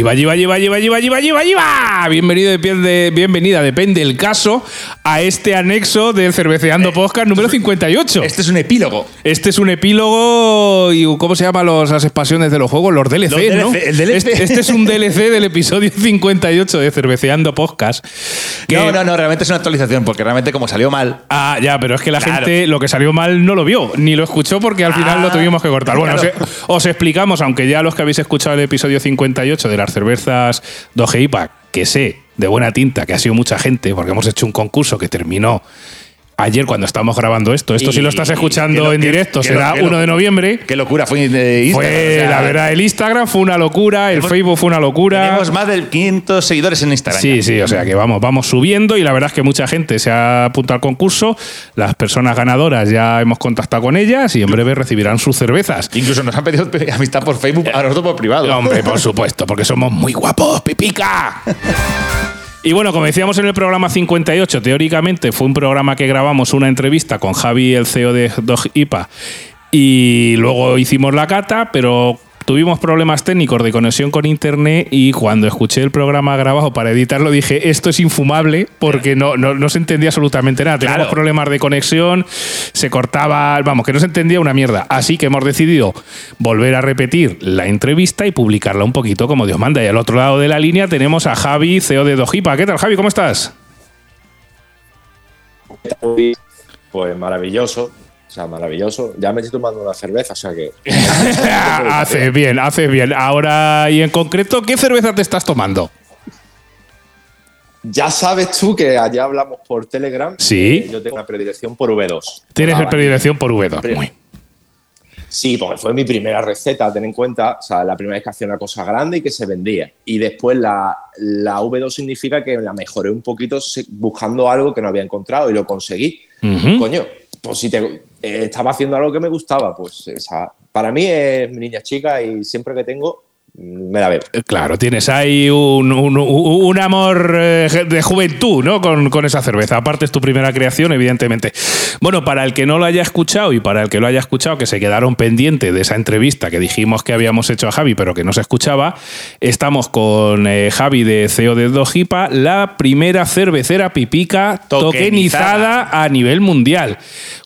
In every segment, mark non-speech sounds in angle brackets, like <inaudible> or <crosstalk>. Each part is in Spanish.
Lleva, lleva, lleva, lleva, lleva, lleva, lleva, lleva. Bienvenido, de, bienvenida, depende el caso, a este anexo del Cerveceando Podcast número 58. Este es un epílogo. Este es un epílogo y ¿cómo se llaman los, las expansiones de los juegos? Los DLC, ¿no? El DLC. Este, este, es un DLC del episodio 58 de Cerveceando Podcast. no, no, no, realmente es una actualización, porque realmente como salió mal. Ah, ya, pero es que la gente lo que salió mal no lo vio, ni lo escuchó porque al final lo ah, tuvimos que cortar. Bueno, os explicamos, aunque ya los que habéis escuchado el episodio 58 de las cervezas Doge IPA, que sé de buena tinta que ha sido mucha gente, porque hemos hecho un concurso que terminó ayer cuando estamos grabando esto. Esto si lo estás escuchando en directo será 1 de noviembre. Qué locura fue Instagram. Fue, la verdad, el Instagram fue una locura, el Facebook fue una locura. Tenemos más de 500 seguidores en Instagram. Sí, sí, o sea que vamos, vamos subiendo y la verdad es que mucha gente se ha apuntado al concurso. Las personas ganadoras ya hemos contactado con ellas y en breve recibirán sus cervezas. Incluso nos han pedido <laughs> amistad por Facebook a nosotros por privado. Hombre, por supuesto, porque somos muy guapos, pipica. <laughs> Y bueno, como decíamos en el programa 58, teóricamente fue un programa que grabamos una entrevista con Javi, el CEO de Dog IPA, y luego hicimos la cata, pero tuvimos problemas técnicos de conexión con internet y cuando escuché el programa grabado para editarlo dije, esto es infumable porque no, no, se entendía absolutamente nada. Teníamos problemas de conexión, se cortaba, vamos, que no se entendía una mierda. Así que hemos decidido volver a repetir la entrevista y publicarla un poquito como Dios manda. Y al otro lado de la línea tenemos a Javi, CEO de Dojipa. ¿Qué tal, Javi? ¿Cómo estás? Pues maravilloso. O sea, maravilloso. Ya me estoy tomando una cerveza, o sea que. <laughs> hace bien, hace bien. Ahora, y en concreto, ¿qué cerveza te estás tomando? Ya sabes tú que allá hablamos por Telegram. Sí. Yo tengo una predilección por V2. Tienes la predilección por V2. Muy. Sí, porque fue mi primera receta, ten en cuenta, o sea, la primera vez que hacía una cosa grande y que se vendía. Y después la, la V2 significa que la mejoré un poquito buscando algo que no había encontrado y lo conseguí. Coño, pues si te, eh, estaba haciendo algo que me gustaba, pues para mí es mi niña chica y siempre que tengo me la veo. Eh, claro, tienes ahí un, amor eh, de juventud, ¿no? Con, esa cerveza. Aparte es tu primera creación, evidentemente. Bueno, para el que no lo haya escuchado y para el que lo haya escuchado, que se quedaron pendientes de esa entrevista que dijimos que habíamos hecho a Javi, pero que no se escuchaba, estamos con Javi de CEO de Dojipa, la primera cervecera pipica tokenizada a nivel mundial.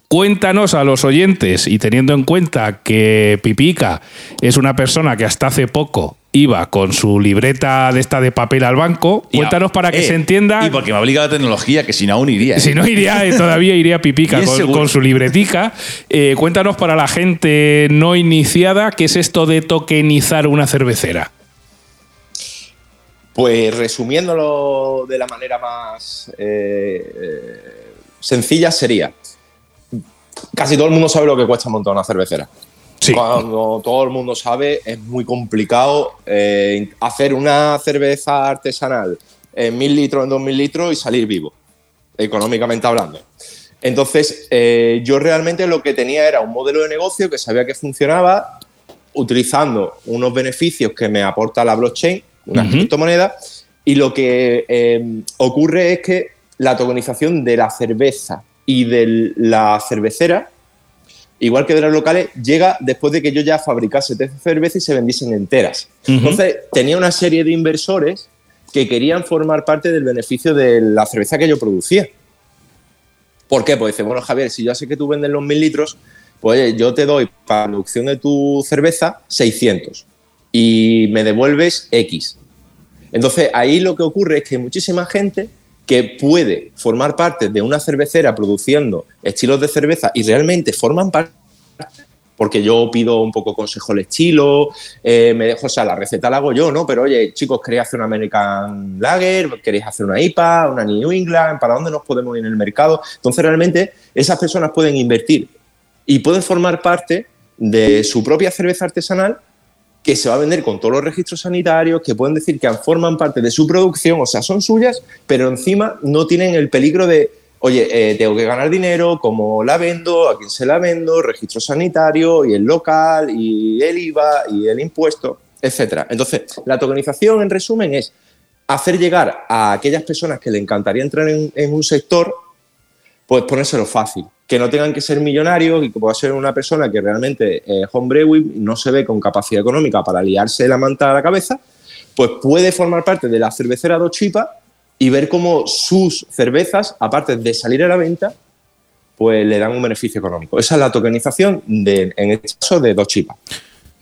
Cuéntanos a los oyentes, y teniendo en cuenta que Pipica es una persona que hasta hace poco iba con su libreta de esta de papel al banco. Cuéntanos para que eh, se entienda. Y porque me ha obligado la tecnología, que si no aún iría. Si no iría, eh, todavía iría Pipica <laughs> con, su libretica. Eh, cuéntanos para la gente no iniciada, ¿qué es esto de tokenizar una cervecera? Pues resumiéndolo de la manera más sencilla sería, casi todo el mundo sabe lo que cuesta montar una cervecera. Cuando todo el mundo sabe, es muy complicado eh, hacer una cerveza artesanal en mil litros, en dos mil litros y salir vivo, económicamente hablando. Entonces, eh, yo realmente lo que tenía era un modelo de negocio que sabía que funcionaba utilizando unos beneficios que me aporta la blockchain, una criptomoneda, y lo que eh, ocurre es que la tokenización de la cerveza y de la cervecera, igual que de las locales, llega después de que yo ya fabricase cervezas y se vendiesen enteras. Entonces, tenía una serie de inversores que querían formar parte del beneficio de la cerveza que yo producía. ¿Por qué? Pues dice, bueno, Javier, si yo sé que tú vendes los mil litros, pues yo te doy para la producción de tu cerveza 600 y me devuelves X. Entonces, ahí lo que ocurre es que muchísima gente que puede formar parte de una cervecera produciendo estilos de cerveza y realmente forman parte porque yo pido un poco consejo al estilo, eh, me dejo, o sea, la receta la hago yo, ¿no? Pero oye, chicos, ¿queréis hacer una American Lager? ¿Queréis hacer una IPA? ¿Una New England? ¿Para dónde nos podemos ir en el mercado? Entonces, realmente, esas personas pueden invertir y pueden formar parte de su propia cerveza artesanal que se va a vender con todos los registros sanitarios, que pueden decir que forman parte de su producción, o sea, son suyas, pero encima no tienen el peligro de, oye, eh, tengo que ganar dinero, cómo la vendo, a quién se la vendo, registro sanitario y el local y el IVA y el impuesto, etcétera. Entonces, la tokenización, en resumen, es hacer llegar a aquellas personas que le encantaría entrar en, en un sector, pues ponérselo fácil que no tengan que ser millonarios y que pueda ser una persona que realmente es no se ve con capacidad económica para liarse la manta a la cabeza, pues puede formar parte de la cervecera Dos Chipas y ver cómo sus cervezas, aparte de salir a la venta, pues le dan un beneficio económico. Esa es la tokenización, de, en este caso, de Dos Chipas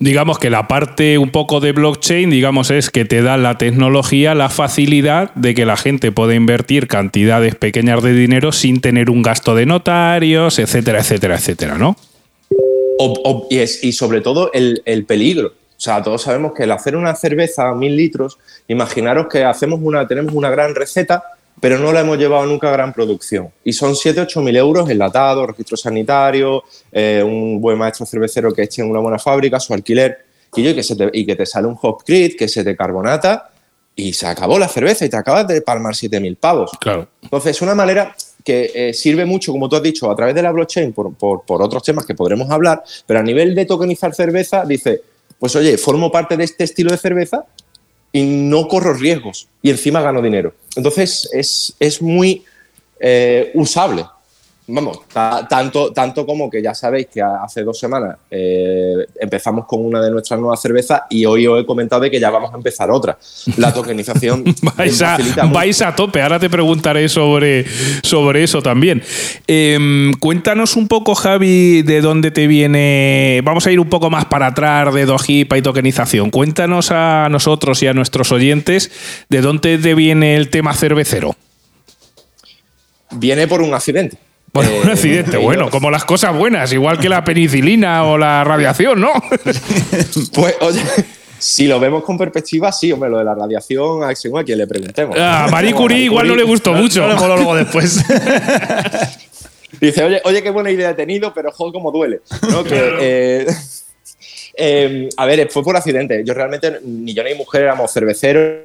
digamos que la parte un poco de blockchain, digamos, es que te da la tecnología, la facilidad de que la gente pueda invertir cantidades pequeñas de dinero sin tener un gasto de notarios, etcétera, etcétera, etcétera, ¿no? y, sobre todo el, peligro. O sea, todos sabemos que el hacer una cerveza a mil litros, imaginaros que hacemos una, tenemos una gran receta, pero no la hemos llevado nunca a gran producción. Y son 7, 8 mil euros enlatados, registro sanitario, eh, un buen maestro cervecero que eche en una buena fábrica, su alquiler, y, yo, que, se te, y que te sale un hop crit, que se te carbonata, y se acabó la cerveza y te acabas de palmar 7 mil pavos. Claro. Entonces, una manera que eh, sirve mucho, como tú has dicho, a través de la blockchain por, por, por otros temas que podremos hablar, pero a nivel de tokenizar cerveza, dice, pues oye, formo parte de este estilo de cerveza y no corro riesgos y encima gano dinero. Entonces es, es muy eh, usable vamos, tanto, tanto como que ya sabéis que hace dos semanas eh, empezamos con una de nuestras nuevas cervezas y hoy os he comentado de que ya vamos a empezar otra. La <laughs> tokenización. vais, a, vais, a, tope, ahora te preguntaré sobre, sobre eso también. Em, cuéntanos un poco, Javi, de dónde te viene. Vamos a ir un poco más para atrás de Dojipa y tokenización. Cuéntanos a nosotros y a nuestros oyentes de dónde te viene el tema cervecero. Viene por un accidente. Bueno, un eh, accidente, bueno, como las cosas buenas, igual que la penicilina o la radiación, ¿no? <laughs> pues, oye, si lo vemos con perspectiva, sí, hombre, lo de la radiación, a quien le preguntemos. Ah, a Marie Curie igual no le gustó mucho. No, luego después. <laughs> Dice, oye, oye, qué buena idea he tenido, pero joder, cómo duele. Eh, <laughs> eh, a ver, fue por accidente. Yo realmente, ni yo ni mi mujer éramos cerveceros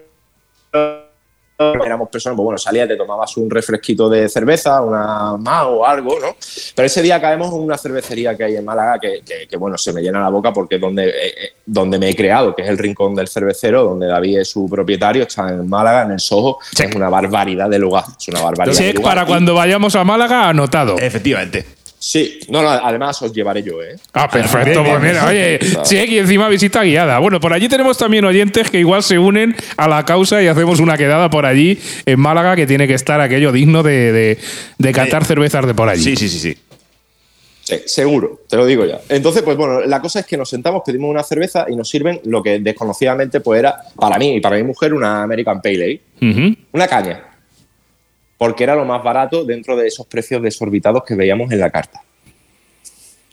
éramos personas, pues bueno, salías, te tomabas un refresquito de cerveza, una más o algo, ¿no? Pero ese día caemos en una cervecería que hay en Málaga que, que, bueno, se me llena la boca porque es donde, eh, eh, donde me he creado, que es el Rincón del Cervecero, donde David es su propietario, está en Málaga, en el Soho. Es una barbaridad de lugar, es una barbaridad. Sí, para cuando vayamos a Málaga, anotado. Efectivamente. Sí, no, no, además os llevaré yo, ¿eh? Ah, perfecto, pues mira, oye, sí, aquí encima visita guiada. Bueno, por allí tenemos también oyentes que igual se unen a la causa y hacemos una quedada por allí en Málaga que tiene que estar aquello digno de, de, de catar cervezas de por allí. Sí, sí, sí, sí. Sí, seguro, te lo digo ya. Entonces, pues bueno, la cosa es que nos sentamos, pedimos una cerveza y nos sirven lo que desconocidamente pues era para mí y para mi mujer una American Pale Ale. Una caña porque era lo más barato dentro de esos precios desorbitados que veíamos en la carta.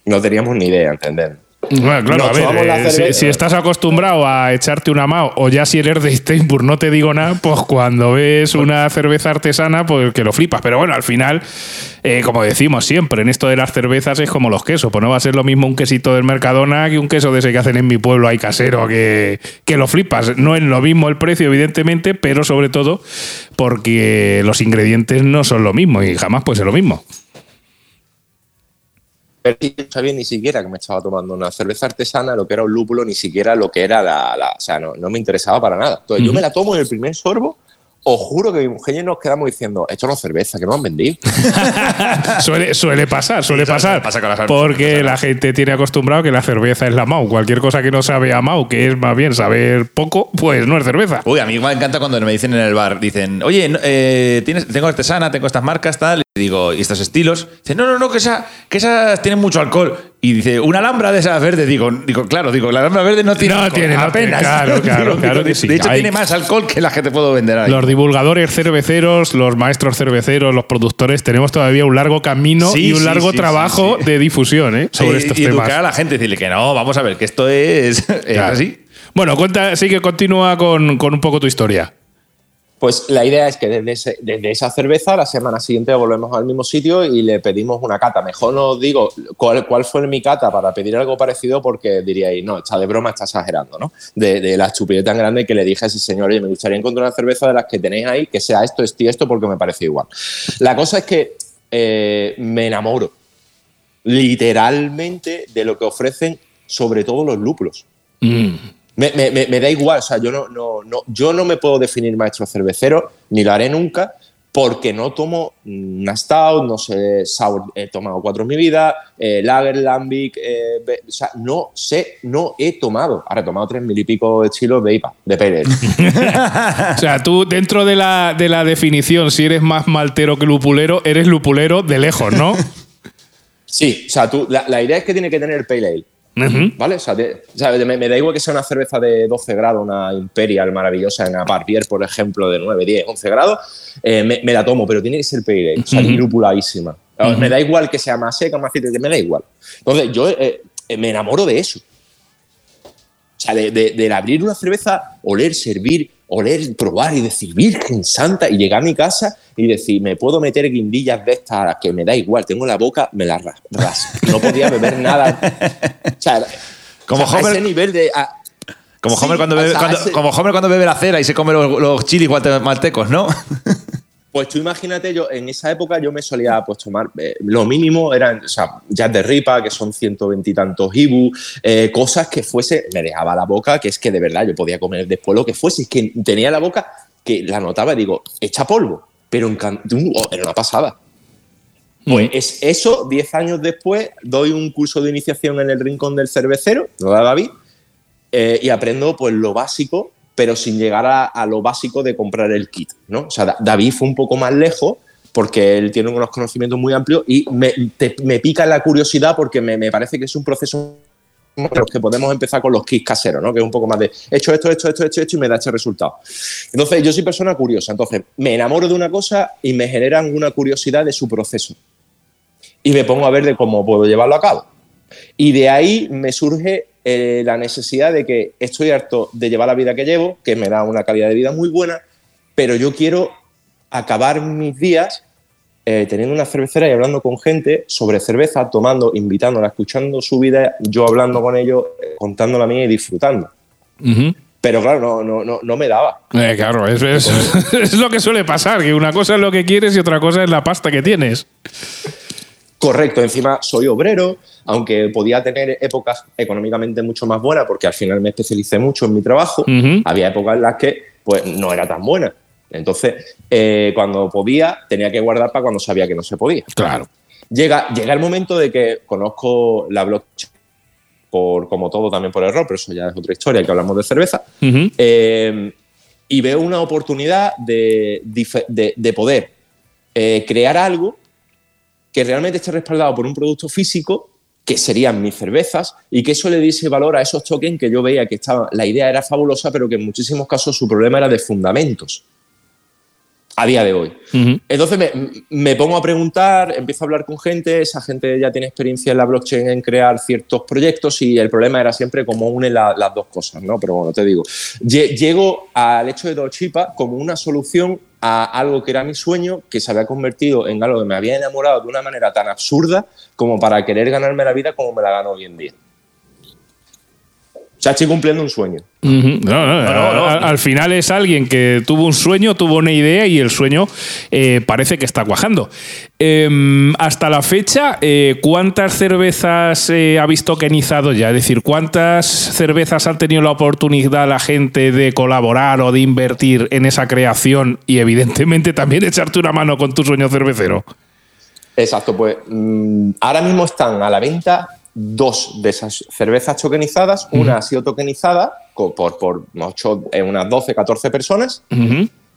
No teníamos ni idea, ¿entender? Bueno, claro, a ver, eh, si, estás acostumbrado a echarte una mao, o ya si eres de Steinburg no te digo nada, pues cuando ves una cerveza artesana, pues que lo flipas. Pero bueno, al final, eh, como decimos siempre, en esto de las cervezas es como los quesos, pues no va a ser lo mismo un quesito del Mercadona que un queso de ese que hacen en mi pueblo hay casero, que, que lo flipas. No es lo mismo el precio, evidentemente, pero sobre todo porque los ingredientes no son lo mismo y jamás puede ser lo mismo no sabía ni siquiera que me estaba tomando una cerveza artesana, lo que era un lúpulo, ni siquiera lo que era la. o sea, no, me interesaba para nada. Entonces, yo me la tomo en el primer sorbo. Os juro que mi mujer y nos quedamos diciendo, esto no es cerveza, que no han vendido. <laughs> suele, suele pasar, suele pasar. porque la gente tiene acostumbrado que la cerveza es la MAU. Cualquier cosa que no sabe a MAU, que es más bien saber poco, pues no es cerveza. Uy, a mí me encanta cuando me dicen en el bar, dicen, oye, eh, ¿tienes, tengo artesana, tengo estas marcas, tal digo, ¿y estos estilos? Dice, no, no, no, que, esa, que esas tienen mucho alcohol. Y dice, una alhambra de esas verde. Digo, digo claro, digo, la alhambra verde no tiene no Tiene, apenas. claro, <laughs> claro, claro que sí. De hecho, tiene más alcohol que la que te puedo vender ahí. Los divulgadores cerveceros, los maestros cerveceros, los productores, tenemos todavía un largo camino y un largo trabajo de difusión ¿eh? sobre estos y temas. Y a la gente, decirle que no, vamos a ver, que esto es, <laughs> así. Bueno, cuenta, sí que continúa con, con un poco tu historia. Pues la idea es que desde, esa cerveza, la semana siguiente volvemos al mismo sitio y le pedimos una cata. Mejor no os digo cuál, cuál, fue mi cata para pedir algo parecido porque diríais, no, está de broma, está exagerando, ¿no? De, la estupidez tan grande que le dije a ese señor, oye, me gustaría encontrar una cerveza de las que tenéis ahí que sea esto, esto y esto porque me parece igual. La cosa es que eh, me enamoro literalmente de lo que ofrecen sobre todo los lúpulos. Mm. Me, da igual, o sea, yo no, no, no, yo no me puedo definir maestro cervecero, ni lo haré nunca, porque no tomo una Stout, no sé, Sour he tomado cuatro en mi vida, eh, Lager, Lambic, eh, o sea, no sé, no he tomado. Ahora he tomado tres mil y pico estilos de IPA, de Pérez. <laughs> o sea, tú dentro de la, de la definición, si eres más maltero que lupulero, eres lupulero de lejos, ¿no? sí, o sea, tú, la, la idea es que tiene que tener el Pale Ale. ¿Vale? O sea, me, da igual que sea una cerveza de 12 grados, una Imperial maravillosa en Aparpier, por ejemplo, de 9, 10, 11 grados, eh, me, la tomo, pero tiene que ser pale o sea, lupuladísima. Me da igual que sea más seca, más cítrica, me da igual. Entonces, yo eh, eh, me enamoro de eso. O sea, de, de abrir una cerveza, oler, servir oler, probar y decir, Virgen Santa, y llegar a mi casa y decir, me puedo meter guindillas de estas, que me da igual, tengo la boca, me la raspo. No podía beber nada. O sea, como Homer, ese nivel de... como, Homer cuando bebe, como Homer cuando bebe la cera y se come los, los chilis maltecos, ¿no? <laughs> Pues tú imagínate, yo en esa época yo me solía pues, tomar, eh, lo mínimo eran, o sea, jazz de ripa, que son 120 y tantos ibu, eh, cosas que fuese, me dejaba la boca, que es que de verdad yo podía comer después lo que fuese, es que tenía la boca que la notaba y digo, echa polvo, pero en oh, era una pasada. Pues es eso, 10 años después, doy un curso de iniciación en el Rincón del Cervecero, lo da David, eh, y aprendo pues lo básico pero sin llegar a, lo básico de comprar el kit, ¿no? O sea, David fue un poco más lejos porque él tiene unos conocimientos muy amplios y me, pica la curiosidad porque me, parece que es un proceso que podemos empezar con los kits caseros, ¿no? Que es un poco más de hecho esto, esto, esto, esto, esto y me da este resultado. Entonces, yo soy persona curiosa, entonces me enamoro de una cosa y me generan una curiosidad de su proceso. Y me pongo a ver de cómo puedo llevarlo a cabo. Y de ahí me surge eh, la necesidad de que estoy harto de llevar la vida que llevo, que me da una calidad de vida muy buena, pero yo quiero acabar mis días eh, teniendo una cervecera y hablando con gente sobre cerveza, tomando, invitándola, escuchando su vida, yo hablando con ellos, eh, contando la mía y disfrutando. Pero claro, no, no, no, no me daba. claro, es, <laughs> es, lo que suele pasar, que una cosa es lo que quieres y otra cosa es la pasta que tienes. Correcto, encima soy obrero, aunque podía tener épocas económicamente mucho más buenas, porque al final me especialicé mucho en mi trabajo, había épocas en las que pues, no era tan buena. Entonces, eh, cuando podía, tenía que guardar para cuando sabía que no se podía. Claro. Llega, llega el momento de que conozco la blockchain, por, como todo también por error, pero eso ya es otra historia, que hablamos de cerveza, eh, y veo una oportunidad de, poder eh, crear algo que realmente esté respaldado por un producto físico que serían mis cervezas y que eso le diese valor a esos tokens que yo veía que estaba, la idea era fabulosa, pero que en muchísimos casos su problema era de fundamentos a día de hoy. Entonces me, pongo a preguntar, empiezo a hablar con gente, esa gente ya tiene experiencia en la blockchain en crear ciertos proyectos y el problema era siempre cómo une las dos cosas, ¿no? Pero bueno, te digo, llego al hecho de Dochipa como una solución a algo que era mi sueño, que se había convertido en algo que me había enamorado de una manera tan absurda como para querer ganarme la vida como me la gano hoy en día sea, estoy cumpliendo un sueño. al, final es alguien que tuvo un sueño, tuvo una idea y el sueño eh, parece que está cuajando. Em, hasta la fecha, eh, ¿cuántas cervezas eh, habéis tokenizado ya? Es decir, ¿cuántas cervezas han tenido la oportunidad la gente de colaborar o de invertir en esa creación y evidentemente también echarte una mano con tu sueño cervecero? Exacto, pues mm, ahora mismo están a la venta dos de esas cervezas tokenizadas. Una ha sido tokenizada por, por ocho, eh, unas 12, 14 personas.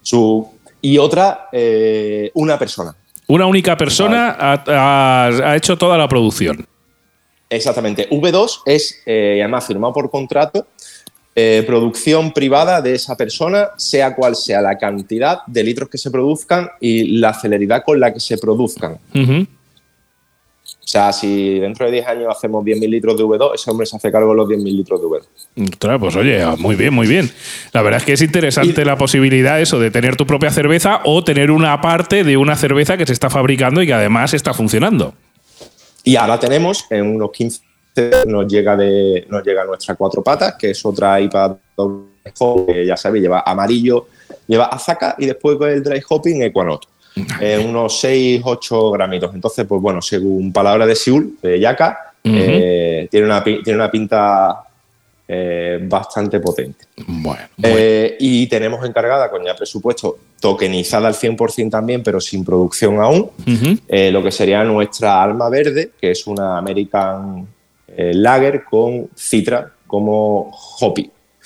su, y otra, eh, una persona. Una única persona ha, hecho toda la producción. Exactamente. V2 es, eh, además, firmado por contrato, producción privada de esa persona, sea cual sea la cantidad de litros que se produzcan y la celeridad con la que se produzcan. O sea, si dentro de 10 años hacemos 10.000 litros de V2, ese hombre se hace cargo de los 10.000 litros de V2. Pues oye, muy bien, muy bien. La verdad es que es interesante la posibilidad eso de tener tu propia cerveza o tener una parte de una cerveza que se está fabricando y que además está funcionando. Y ahora tenemos, en unos 15 nos llega, de, nos llega nuestra cuatro patas, que es otra IPA que ya sabéis, lleva amarillo, lleva azaca y después el dry hopping Equanot. Eh, unos 6, 8 gramitos. Entonces, pues bueno, según palabra de Siul, de Yaka, eh, tiene, una, tiene una pinta eh, bastante potente. Bueno, eh, y tenemos encargada, con ya presupuesto, tokenizada al 100% también, pero sin producción aún, lo que sería nuestra alma verde, que es una American Lager con citra como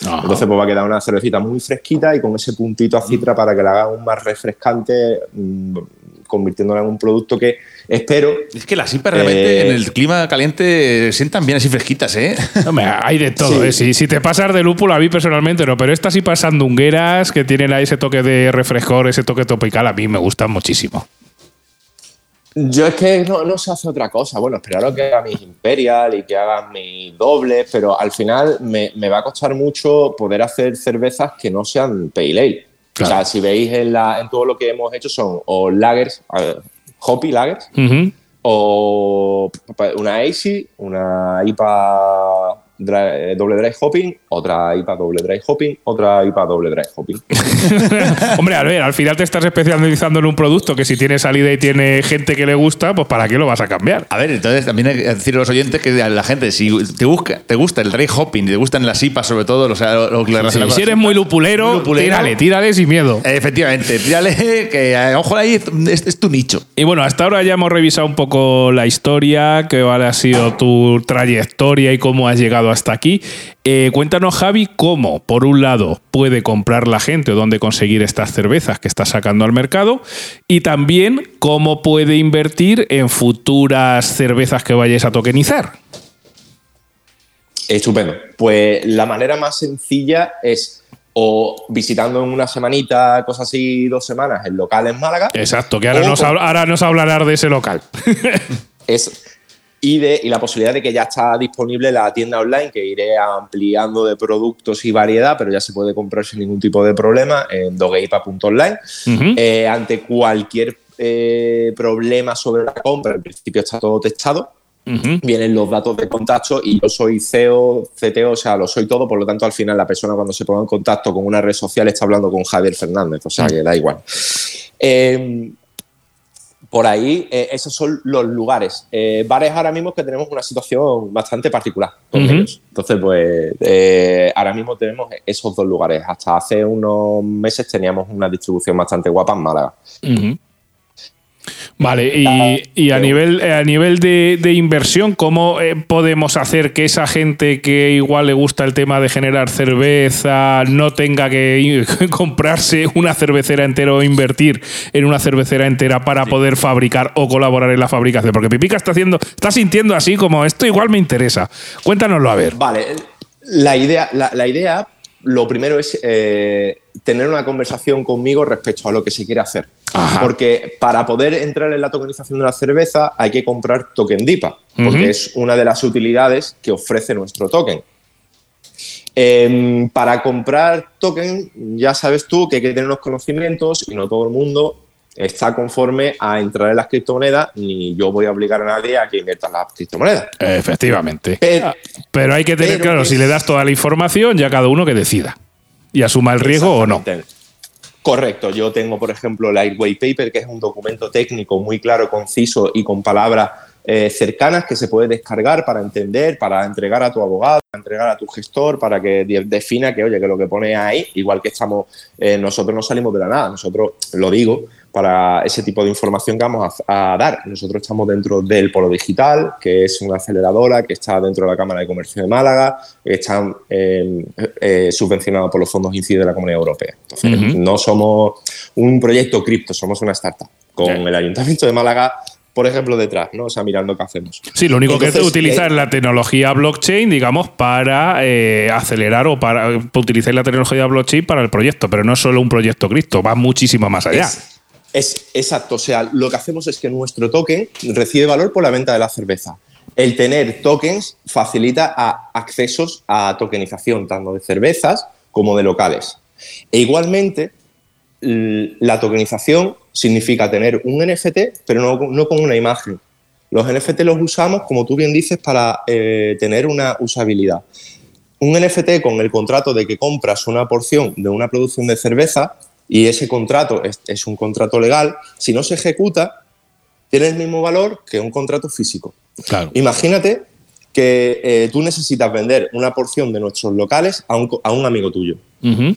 Entonces pues va a quedar una cervecita muy fresquita y con ese puntito a citra para que la haga aún más refrescante, mm, convirtiéndola en un producto que espero. Es que las IPA realmente eh, en el clima caliente sientan bien así fresquitas, ¿eh? <laughs> hay de todo, ¿eh? Si, te pasas de lúpulo, a mí personalmente no, pero estas IPAs sandungueras que tienen ahí ese toque de refrescor, ese toque tropical, a mí me gustan muchísimo. Yo es que no, no se hace otra cosa. Bueno, esperaros que haga mis Imperial y que hagan mis dobles, pero al final me, va a costar mucho poder hacer cervezas que no sean pale ale. O sea, si veis en, la, en todo lo que hemos hecho son o lagers, hoppy lagers, o una AC, una IPA eh, doble dry hopping, otra IPA doble dry hopping, otra IPA doble dry hopping. <laughs> Hombre, a ver, al final te estás especializando en un producto que si tiene salida y tiene gente que le gusta, pues ¿para qué lo vas a cambiar? A ver, entonces también hay que decir a los oyentes que la gente, si te, busca, te gusta el dry hopping, te gustan las IPAs sobre todo, o sea, lo, Si eres muy lupulero, tírale, tírale sin miedo. Efectivamente, tírale que a lo mejor ahí es, es, tu nicho. Y bueno, hasta ahora ya hemos revisado un poco la historia, qué vale ha sido tu trayectoria y cómo has llegado hasta aquí. Eh, cuéntanos, Javi, cómo, por un lado, puede comprar la gente o dónde conseguir estas cervezas que está sacando al mercado y también cómo puede invertir en futuras cervezas que vayáis a tokenizar. Estupendo. Pues la manera más sencilla es o visitando en una semanita, cosas así, dos semanas, el local en Málaga. Exacto, que ahora, nos, ahora nos hablará de ese local. <laughs> es y, de, y la posibilidad de que ya está disponible la tienda online, que iré ampliando de productos y variedad, pero ya se puede comprar sin ningún tipo de problema en dogeipa.online. Eh, ante cualquier eh, problema sobre la compra, en principio está todo testado. Vienen los datos de contacto y yo soy CEO, CTO, o sea, lo soy todo, por lo tanto, al final la persona cuando se ponga en contacto con una red social está hablando con Javier Fernández, o sea, que da igual. Eh, por ahí, eh, esos son los lugares. Eh, bares ahora mismo que tenemos una situación bastante particular con ellos. Entonces, pues eh, ahora mismo tenemos esos dos lugares. Hasta hace unos meses teníamos una distribución bastante guapa en Málaga. Vale, y, a, nivel, a nivel de, inversión, ¿cómo eh, podemos hacer que esa gente que igual le gusta el tema de generar cerveza no tenga que <laughs> comprarse una cervecera entera o invertir en una cervecera entera para poder fabricar o colaborar en la fabricación? Porque Pipica está haciendo, está sintiendo así como esto igual me interesa. Cuéntanoslo a ver. Vale, la idea, la idea lo primero es eh, tener una conversación conmigo respecto a lo que se quiere hacer. Porque para poder entrar en la tokenización de la cerveza hay que comprar token DIPA, porque es una de las utilidades que ofrece nuestro token. Em, para comprar token, ya sabes tú que hay que tener unos conocimientos y no todo el mundo está conforme a entrar en las criptomonedas, ni yo voy a obligar a nadie a que invierta en las criptomonedas. Efectivamente. Pero, hay que tener claro, si le das toda la información, ya cada uno que decida y asuma el riesgo o no. Correcto, yo tengo, por ejemplo, el Air White Paper, que es un documento técnico muy claro, conciso y con palabras eh, cercanas que se puede descargar para entender, para entregar a tu abogado, para entregar a tu gestor, para que defina que, oye, que lo que pone ahí, igual que estamos, eh, nosotros no salimos de la nada, nosotros, lo digo, para ese tipo de información que vamos a, dar. Nosotros estamos dentro del Polo Digital, que es una aceleradora que está dentro de la Cámara de Comercio de Málaga, que está eh, eh subvencionado por los fondos INCI de la Comunidad Europea. Entonces, no somos un proyecto cripto, somos una startup. Con el Ayuntamiento de Málaga por ejemplo, detrás, ¿no? O sea, mirando qué hacemos. Sí, lo único que es utilizar eh, la tecnología blockchain, digamos, para eh, acelerar o para, utilizar la tecnología blockchain para el proyecto, pero no es solo un proyecto cripto, va muchísimo más allá. Es exacto, o sea, lo que hacemos es que nuestro token recibe valor por la venta de la cerveza. El tener tokens facilita accesos a tokenización tanto de cervezas como de locales. E igualmente, la tokenización significa tener un NFT, pero no, con una imagen. Los NFT los usamos, como tú bien dices, para eh, tener una usabilidad. Un NFT con el contrato de que compras una porción de una producción de cerveza y ese contrato es, un contrato legal, si no se ejecuta, tiene el mismo valor que un contrato físico. Imagínate que eh, tú necesitas vender una porción de nuestros locales a un, a un amigo tuyo.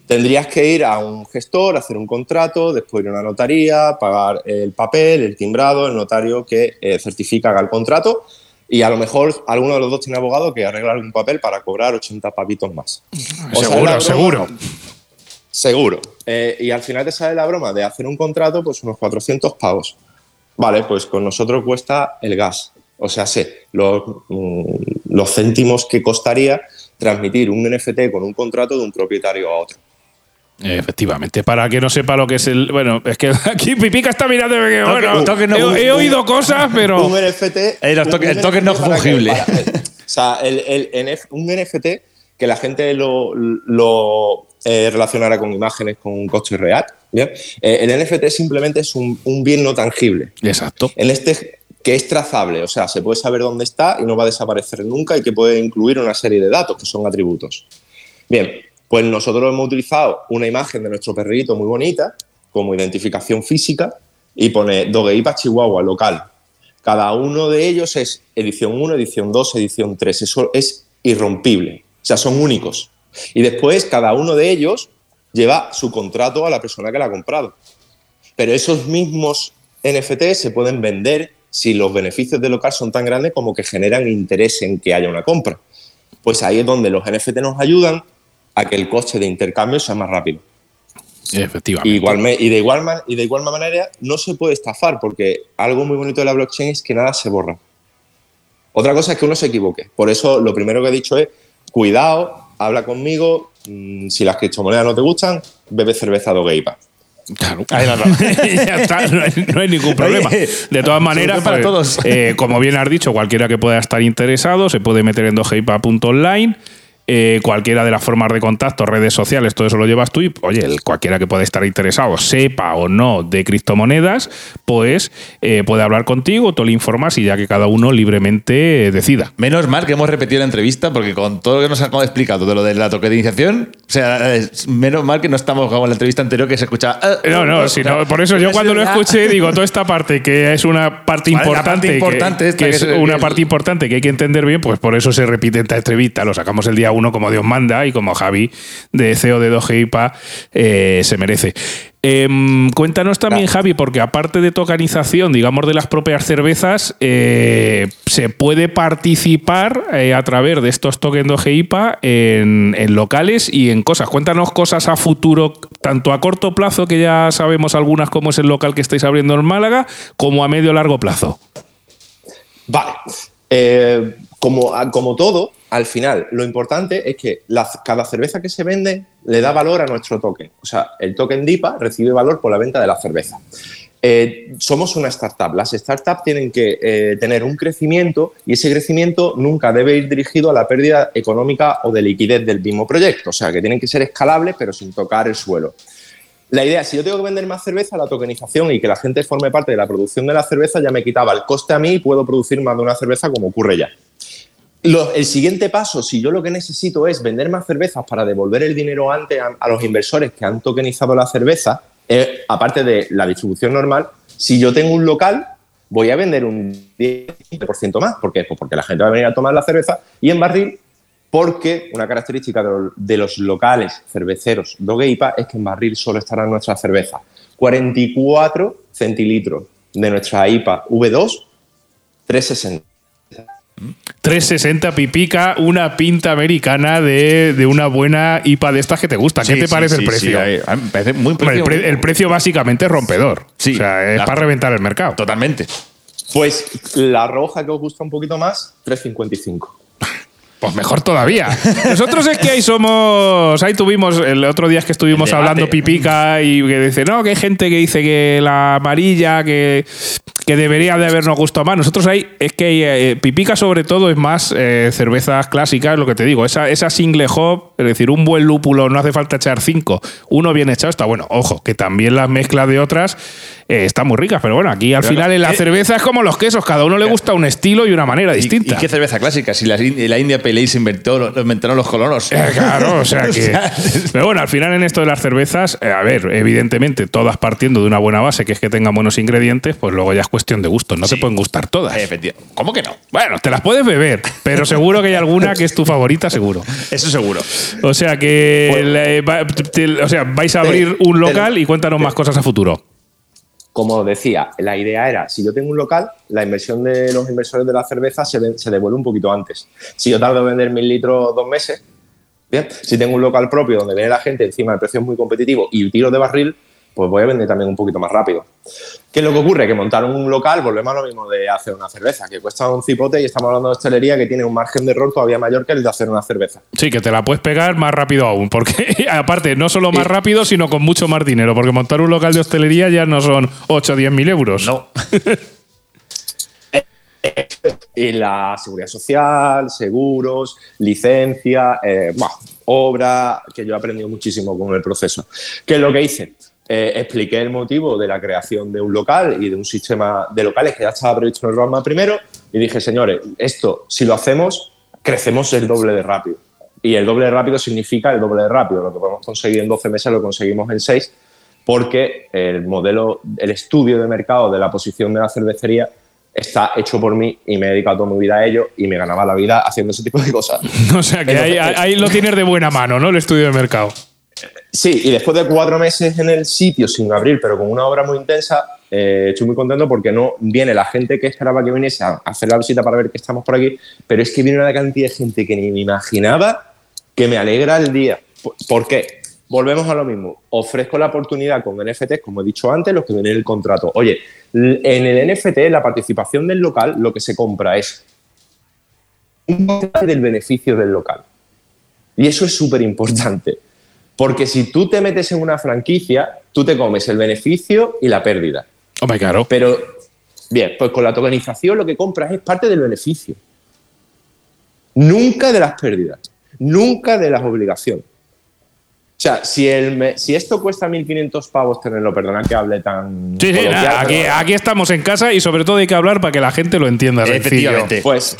Tendrías que ir a un gestor, hacer un contrato, después ir a una notaría, pagar el papel, el timbrado, el notario que eh, certifica el contrato y a lo mejor alguno de los dos tiene abogado que arregla algún papel para cobrar 80 pavitos más. seguro, seguro. Seguro. Eh, y al final te sale la broma de hacer un contrato, pues unos 400 pavos. Vale, pues con nosotros cuesta el gas. O sea, sé, los, mm, los céntimos que costaría transmitir un NFT con un contrato de un propietario a otro. Efectivamente, para que no sepa lo que es el. Bueno, es que <laughs> aquí Pipica está mirando. bueno, he, oído cosas, pero. Un NFT. el token no fungible. o sea, un NFT que la gente lo, lo eh, relacionara con imágenes, con un coche real. ¿bien? Eh, el NFT simplemente es un, un, bien no tangible. Exacto. En este que es trazable, o sea, se puede saber dónde está y no va a desaparecer nunca y que puede incluir una serie de datos que son atributos. Bien, pues nosotros hemos utilizado una imagen de nuestro perrito muy bonita como identificación física y pone Dogueipa Chihuahua local. Cada uno de ellos es edición 1, edición 2, edición 3. Eso es irrompible, o sea, son únicos. Y después cada uno de ellos lleva su contrato a la persona que la ha comprado. Pero esos mismos NFT se pueden vender si los beneficios del local son tan grandes como que generan interés en que haya una compra. Pues ahí es donde los NFT nos ayudan a que el coste de intercambio sea más rápido. Efectivamente. y, de igual, y de igual manera no se puede estafar porque algo muy bonito de la blockchain es que nada se borra. Otra cosa es que uno se equivoque. Por eso lo primero que he dicho es, cuidado, habla conmigo, mm, si las criptomonedas no te gustan, bebe cerveza de Geipa. Claro. <laughs> <laughs> no, hay, ningún problema. De todas maneras, para pues, todos. Eh, como bien has dicho, cualquiera que pueda estar interesado se puede meter en dogeipa.online eh, cualquiera de las formas de contacto, redes sociales, todo eso lo llevas tú y, oye, cualquiera que pueda estar interesado, sepa o no de criptomonedas, pues eh, puede hablar contigo, tú le informas y ya que cada uno libremente decida. Menos mal que hemos repetido la entrevista porque con todo lo que nos ha explicado de lo de la tokenización, o sea, menos mal que no estamos como en la entrevista anterior que se escucha... Ah, no, no, sino, por eso yo cuando lo escuché digo, toda esta parte que es una parte importante, que, es una parte importante que hay que entender bien, pues por eso se repite esta entrevista, lo sacamos el día uno como Dios manda y como Javi de CEO de Dogeipa eh, se merece. Em, cuéntanos también, Javi, porque aparte de tokenización, digamos, de las propias cervezas, eh, se puede participar eh, a través de estos tokens de en, en, locales y en cosas. Cuéntanos cosas a futuro, tanto a corto plazo, que ya sabemos algunas como es el local que estáis abriendo en Málaga, como a medio o largo plazo. Vale. Como, como todo, al final, lo importante es que cada cerveza que se vende le da valor a nuestro token. O sea, el token DIPA recibe valor por la venta de la cerveza. Eh, somos una startup. Las startups tienen que eh, tener un crecimiento y ese crecimiento nunca debe ir dirigido a la pérdida económica o de liquidez del mismo proyecto. O sea, que tienen que ser escalables pero sin tocar el suelo. La idea, si yo tengo que vender más cerveza, la tokenización y que la gente forme parte de la producción de la cerveza ya me quitaba el coste a mí y puedo producir más de una cerveza como ocurre ya el siguiente paso, si yo lo que necesito es vender más cervezas para devolver el dinero antes a, los inversores que han tokenizado la cerveza, aparte de la distribución normal, si yo tengo un local, voy a vender un 10% más. ¿Por qué? Pues porque la gente va a venir a tomar la cerveza y en barril, porque una característica de los, locales cerveceros Dogueipa es que en barril solo estará nuestra cerveza. 44 centilitros de nuestra IPA V2, 360. 360 pipica, una pinta americana de, una buena IPA de estas que te gusta. ¿Qué te parece el precio? El, precio básicamente es rompedor. o sea, es para reventar el mercado. Totalmente. Pues la roja que os gusta un poquito más, 3.55. Pues mejor todavía. <laughs> Nosotros es que ahí somos. Ahí tuvimos. El otro día es que estuvimos hablando pipica y que dice, no, que hay gente que dice que la amarilla, que, que debería de habernos gustado más. Nosotros ahí es que eh, pipica, sobre todo, es más eh, cervezas clásicas, lo que te digo. Esa, esa single hop, es decir, un buen lúpulo, no hace falta echar cinco. Uno bien echado está bueno. Ojo, que también las mezclas de otras eh, están muy ricas. Pero bueno, aquí al final en la eh, cerveza es como los quesos, cada uno le gusta un estilo y una manera distinta. ¿Y, qué cerveza clásica? Si la, la India Pale se inventó, lo inventaron los colonos. Eh, claro, o sea <laughs> que. pero bueno, al final en esto de las cervezas, a ver, evidentemente todas partiendo de una buena base, que es que tengan buenos ingredientes, pues luego ya es cuestión de gusto. No te pueden gustar todas. ¿Cómo que no? Bueno, te las puedes beber, pero seguro que hay alguna que es tu favorita, seguro. Eso seguro. O sea que. o sea, vais a abrir un local y cuéntanos más cosas a futuro como decía, la idea era, si yo tengo un local, la inversión de los inversores de la cerveza se, devuelve un poquito antes. Si yo tardo en vender mil litros dos meses, bien, si tengo un local propio donde viene la gente encima el precio es muy competitivo y tiro de barril, pues voy a vender también un poquito más rápido. ¿Qué es lo que ocurre? Que montar un local, volvemos a lo mismo de hacer una cerveza, que cuesta un cipote y estamos hablando de hostelería que tiene un margen de error todavía mayor que el de hacer una cerveza. Sí, que te la puedes pegar más rápido aún, porque <laughs> aparte, no solo más rápido, sino con mucho más dinero, porque montar un local de hostelería ya no son 8 o 10 mil euros. No. <laughs> y la seguridad social, seguros, licencia, eh, obra, que yo he aprendido muchísimo con el proceso. ¿Qué es lo que hice? Eh, expliqué el motivo de la creación de un local y de un sistema de locales que ya estaba previsto en el programa primero y dije, señores, esto si lo hacemos, crecemos el doble de rápido. Y el doble de rápido significa el doble de rápido. Lo que podemos conseguir en 12 meses lo conseguimos en 6 porque el modelo, el estudio de mercado de la posición de la cervecería está hecho por mí y me he dedicado toda mi vida a ello y me ganaba la vida haciendo ese tipo de cosas. <laughs> o sea que ahí, ahí, lo tienes de buena mano, ¿no? El estudio de mercado. Sí, y después de cuatro meses en el sitio sin abrir, pero con una obra muy intensa, eh, estoy muy contento porque no viene la gente que esperaba que viniese a hacer la visita para ver que estamos por aquí, pero es que viene una cantidad de gente que ni me imaginaba que me alegra el día. ¿Por qué? Volvemos a lo mismo. Ofrezco la oportunidad con NFTs, como he dicho antes, los que vienen en el contrato. Oye, en el NFT, la participación del local, lo que se compra es un del beneficio del local. Y eso es súper importante. Porque si tú te metes en una franquicia, tú te comes el beneficio y la pérdida. Hombre, claro. Pero, bien, pues con la tokenización lo que compras es parte del beneficio. Nunca de las pérdidas. Nunca de las obligaciones. O sea, si, el si esto cuesta 1.500 pavos tenerlo, perdona que hable tan... Sí, sí, aquí, aquí, estamos en casa y sobre todo hay que hablar para que la gente lo entienda. Efectivamente. Pues,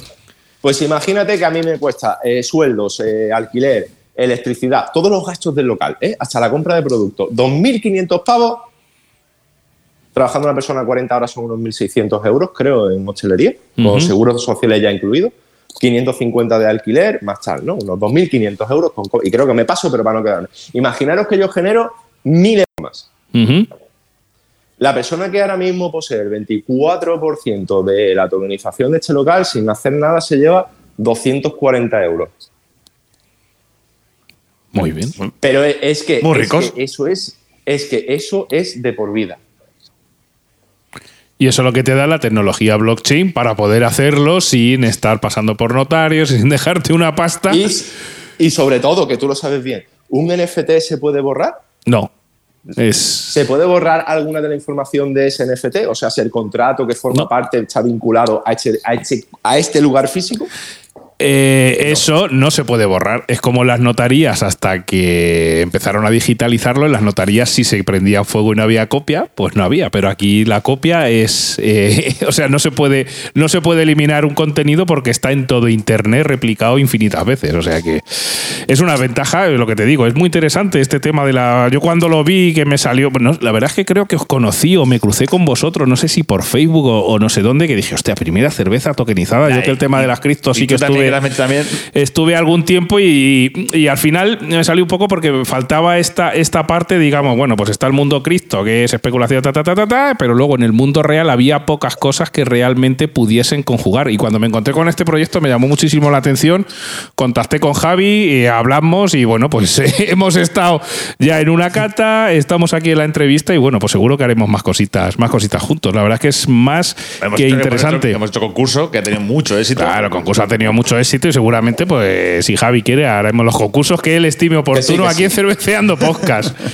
pues imagínate que a mí me cuesta eh, sueldos, eh, alquiler, electricidad, todos los gastos del local, ¿eh? hasta la compra de productos. 2.500 pavos, trabajando una persona 40 horas son unos 1.600 euros, creo, en hostelería, con seguros sociales ya incluidos. 550 de alquiler, más tal, ¿no? Unos 2.500 euros. y creo que me paso, pero para no quedarme. Imaginaros que yo genero 1.000 euros más. La persona que ahora mismo posee el 24% de la tokenización de este local, sin hacer nada, se lleva 240 euros. Muy bien. Pero es que, Muy ricos. eso es, es que eso es de por vida. Y eso es lo que te da la tecnología blockchain para poder hacerlo sin estar pasando por notarios, <laughs> sin dejarte una pasta. Y, sobre todo, que tú lo sabes bien, ¿un NFT se puede borrar? No. Es... ¿Se puede borrar alguna de la información de ese NFT? O sea, si el contrato que forma parte está vinculado a este, a este lugar físico. Eh, eso no se puede borrar. Es como las notarías hasta que empezaron a digitalizarlo. En las notarías, si se prendía fuego y no había copia, pues no había. Pero aquí la copia es. Eh, <laughs> o sea, no se, puede, no se puede eliminar un contenido porque está en todo Internet replicado infinitas veces. O sea que es una ventaja, lo que te digo. Es muy interesante este tema de la. Yo cuando lo vi que me salió. Bueno, la verdad es que creo que os conocí o me crucé con vosotros, no sé si por Facebook o, no sé dónde, que dije, hostia, primera cerveza tokenizada. Yo que el tema de las criptos sí que estuve también. Estuve algún tiempo y, al final me salió un poco porque faltaba esta, esta parte, digamos, bueno, pues está el mundo cripto, que es especulación, ta, ta, ta, ta, ta, pero luego en el mundo real había pocas cosas que realmente pudiesen conjugar. Y cuando me encontré con este proyecto me llamó muchísimo la atención, contacté con Javi, eh, hablamos y bueno, pues <laughs> hemos estado ya en una cata, estamos aquí en la entrevista y bueno, pues seguro que haremos más cositas, más cositas juntos. La verdad es que es más que interesante. Hemos hecho, concurso que ha tenido mucho éxito. Claro, concurso ha tenido mucho éxito y seguramente, pues, si Javi quiere, haremos los concursos que él estime oportuno aquí en Cerveceando Podcast. <laughs>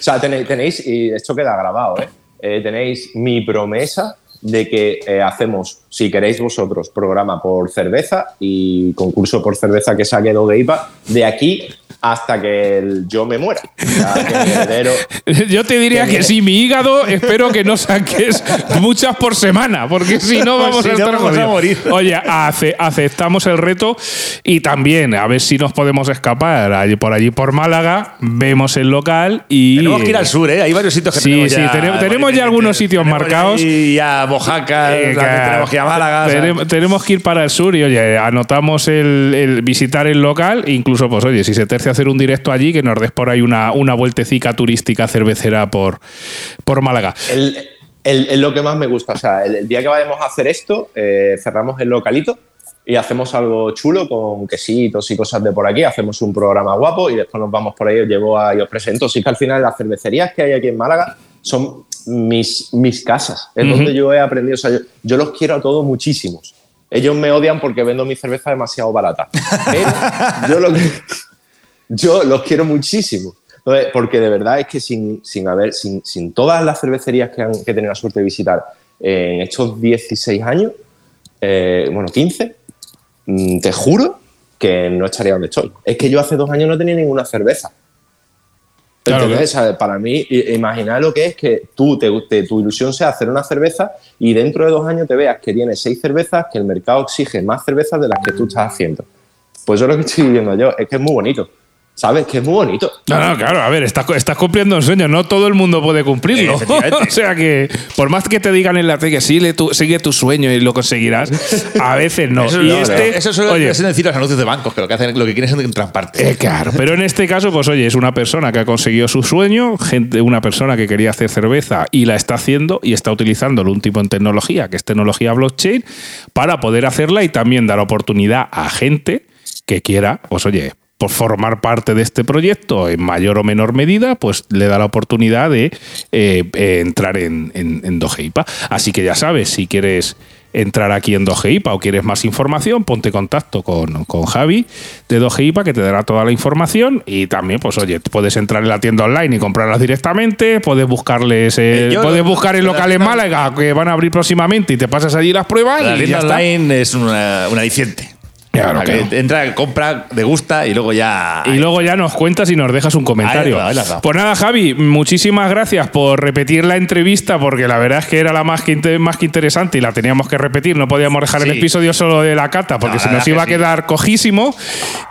o sea, tenéis, y esto queda grabado, ¿eh? ¿eh? tenéis mi promesa de que eh, hacemos, si queréis vosotros, programa por cerveza y concurso por cerveza que saque de IPA de aquí hasta que yo me muera. <laughs> yo te diría que, si mi hígado espero que no saques muchas por semana, porque si no vamos a estar a morir. Oye, aceptamos el reto y también a ver si nos podemos escapar allí, por allí por Málaga, vemos el local y... Tenemos que ir al sur, ¿eh? Hay varios sitios que sí, tenemos sí, ya... tenemos, ya algunos sitios marcados. Y a Bojaca, eh, tenemos que ir a Málaga. Tenemos, que ir para el sur y, oye, anotamos el, visitar el local, incluso, pues, oye, si se tercia hacer un directo allí, que nos des por ahí una, una vueltecica turística cervecera por, por Málaga. Es lo que más me gusta. O sea, el, día que vayamos a hacer esto, eh, cerramos el localito y hacemos algo chulo con quesitos y cosas de por aquí. Hacemos un programa guapo y después nos vamos por ahí, os llevo a, y os presento. Sí que al final las cervecerías que hay aquí en Málaga son mis, mis casas. Es donde yo he aprendido. O sea, yo, los quiero a todos muchísimos. Ellos me odian porque vendo mi cerveza demasiado barata. <laughs> Pero yo, lo yo los quiero muchísimo. porque de verdad es que sin, sin, haber, sin, sin todas las cervecerías que, han, que he tenido la suerte de visitar en estos 16 años, eh, bueno, 15, mm, te juro que no estaría donde estoy. Es que yo hace dos años no tenía ninguna cerveza. Entonces, para mí, imaginar lo que es que tú, te, guste tu ilusión sea hacer una cerveza y dentro de dos años te veas que tienes seis cervezas, que el mercado exige más cervezas de las que tú estás haciendo. Pues yo lo que estoy viviendo yo es que es muy bonito. ¿Sabes? Que es muy bonito. No, no, claro, a ver, estás, estás cumpliendo un sueño, no todo el mundo puede cumplirlo. <laughs> o sea que, por más que te digan en la tele que sigue tu, sigue tu sueño y lo conseguirás, a veces no. Eso, y este, eso suele decir los anuncios de bancos, que lo que, hacen, lo que quieren es trasparte. Eh, claro, pero en este caso, pues oye, es una persona que ha conseguido su sueño, gente, una persona que quería hacer cerveza y la está haciendo y está utilizando un tipo en tecnología, que es tecnología blockchain, para poder hacerla y también dar oportunidad a gente que quiera, pues oye, por formar parte de este proyecto en mayor o menor medida, pues le da la oportunidad de eh, eh, entrar en, en, Dogeipa. Así que ya sabes, si quieres entrar aquí en Dogeipa o quieres más información, ponte en contacto con, Javi de Dogeipa que te dará toda la información y también, pues oye, puedes entrar en la tienda online y comprarlas directamente, puedes buscarles, eh, puedes buscar el local en Málaga que van a abrir próximamente y te pasas allí las pruebas. La tienda online es una, una Claro, que entra, compra, degusta y luego ya. Y luego ya nos cuentas y nos dejas un comentario. Pues nada, Javi, muchísimas gracias por repetir la entrevista, porque la verdad es que era la más que, más que interesante y la teníamos que repetir. No podíamos dejar el episodio solo de la cata, porque se nos iba a quedar cojísimo.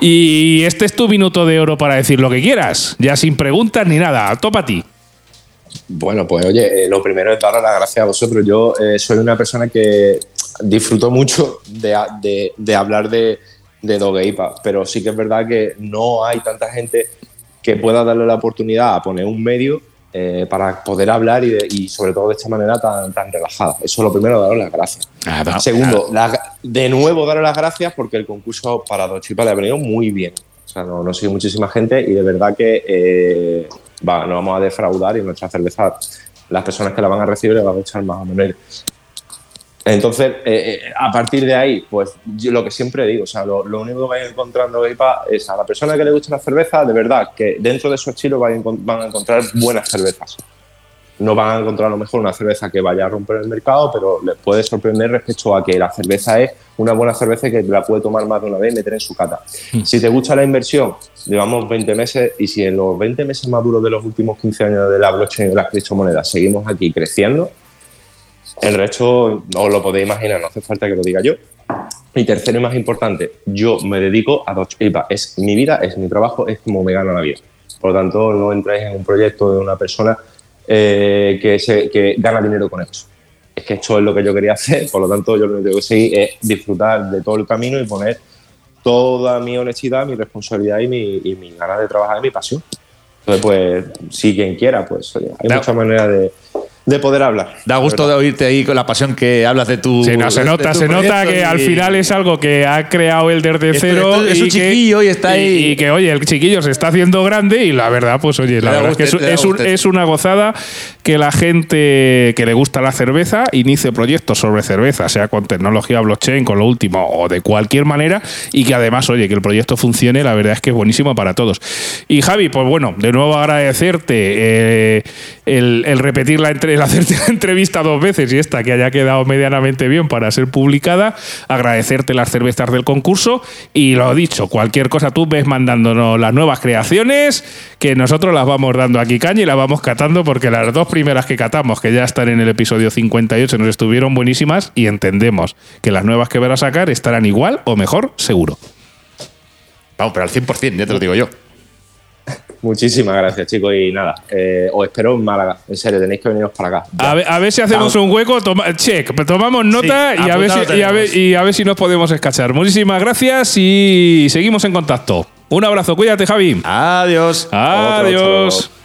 Y este es tu minuto de oro para decir lo que quieras, ya sin preguntas ni nada. Topa a ti. Bueno, pues oye, eh, lo primero es dar las gracias a vosotros. Yo eh, soy una persona que disfruto mucho de, de, hablar de, de Dogueipa, pero sí que es verdad que no hay tanta gente que pueda darle la oportunidad a poner un medio eh, para poder hablar y, sobre todo de esta manera tan, tan relajada. Eso es lo primero, daros las gracias. Segundo, de nuevo daros las gracias porque el concurso para Dochipa le ha venido muy bien. O sea, no, no sigue muchísima gente y de verdad que eh, va, no vamos a defraudar y nuestra cerveza, las personas que la van a recibir le van a gustar más o menos. Entonces, eh, eh, a partir de ahí, pues yo lo que siempre digo, o sea, lo, único que vais encontrando es a la persona que le gusta la cerveza, de verdad, que dentro de su estilo van a encontrar buenas cervezas. No van a encontrar a lo mejor una cerveza que vaya a romper el mercado, pero les puede sorprender respecto a que la cerveza es una buena cerveza que la puede tomar más de una vez y meter en su cata. Hmm. Si te gusta la inversión, llevamos 20 meses y si en los 20 meses más duros de los últimos 15 años de la blockchain y de las criptomonedas seguimos aquí creciendo, el resto no lo podéis imaginar, no hace falta que lo diga yo. Y tercero y más importante, yo me dedico a Dodge Es mi vida, es mi trabajo, es como me gano la vida. Por lo tanto, no entráis en un proyecto de una persona eh, que, se, que gana dinero con esto. Es que esto es lo que yo quería hacer, por lo tanto, yo lo que tengo que seguir es disfrutar de todo el camino y poner toda mi honestidad, mi responsabilidad y mi, y mi ganas de trabajar y mi pasión. Entonces, pues, si quien quiera, pues hay muchas maneras de, de poder hablar. Da gusto de oírte ahí con la pasión que hablas de tu. Sí, no, se nota, se nota que al final es algo que ha creado el desde cero. es un chiquillo y está ahí. Y, que, oye, el chiquillo se está haciendo grande y la verdad, pues oye, la verdad es que es, una gozada que la gente que le gusta la cerveza inicie proyectos sobre cerveza, sea con tecnología blockchain, con lo último o de cualquier manera, y que además, oye, que el proyecto funcione, la verdad es que es buenísimo para todos. Y Javi, pues bueno, de nuevo agradecerte eh, el, repetir la, hacerte la entrevista dos veces y esta que haya quedado medianamente bien para ser publicada, agradecerte las cervezas del concurso y lo dicho, cualquier cosa tú ves mandándonos las nuevas creaciones, que nosotros las vamos dando aquí caña y las vamos catando porque las dos primeras que catamos, que ya están en el episodio 58, nos estuvieron buenísimas y entendemos que las nuevas que van a sacar estarán igual o mejor, seguro. Vamos, pero al 100%, ya te lo digo yo. Muchísimas gracias, chicos. Y nada, eh, os espero en Málaga. En serio, tenéis que veniros para acá. A ver, si hacemos un hueco. check, tomamos nota y, a ver si, y, a ver, si nos podemos escachar. Muchísimas gracias y seguimos en contacto. Un abrazo, cuídate, Javi. Adiós. Adiós.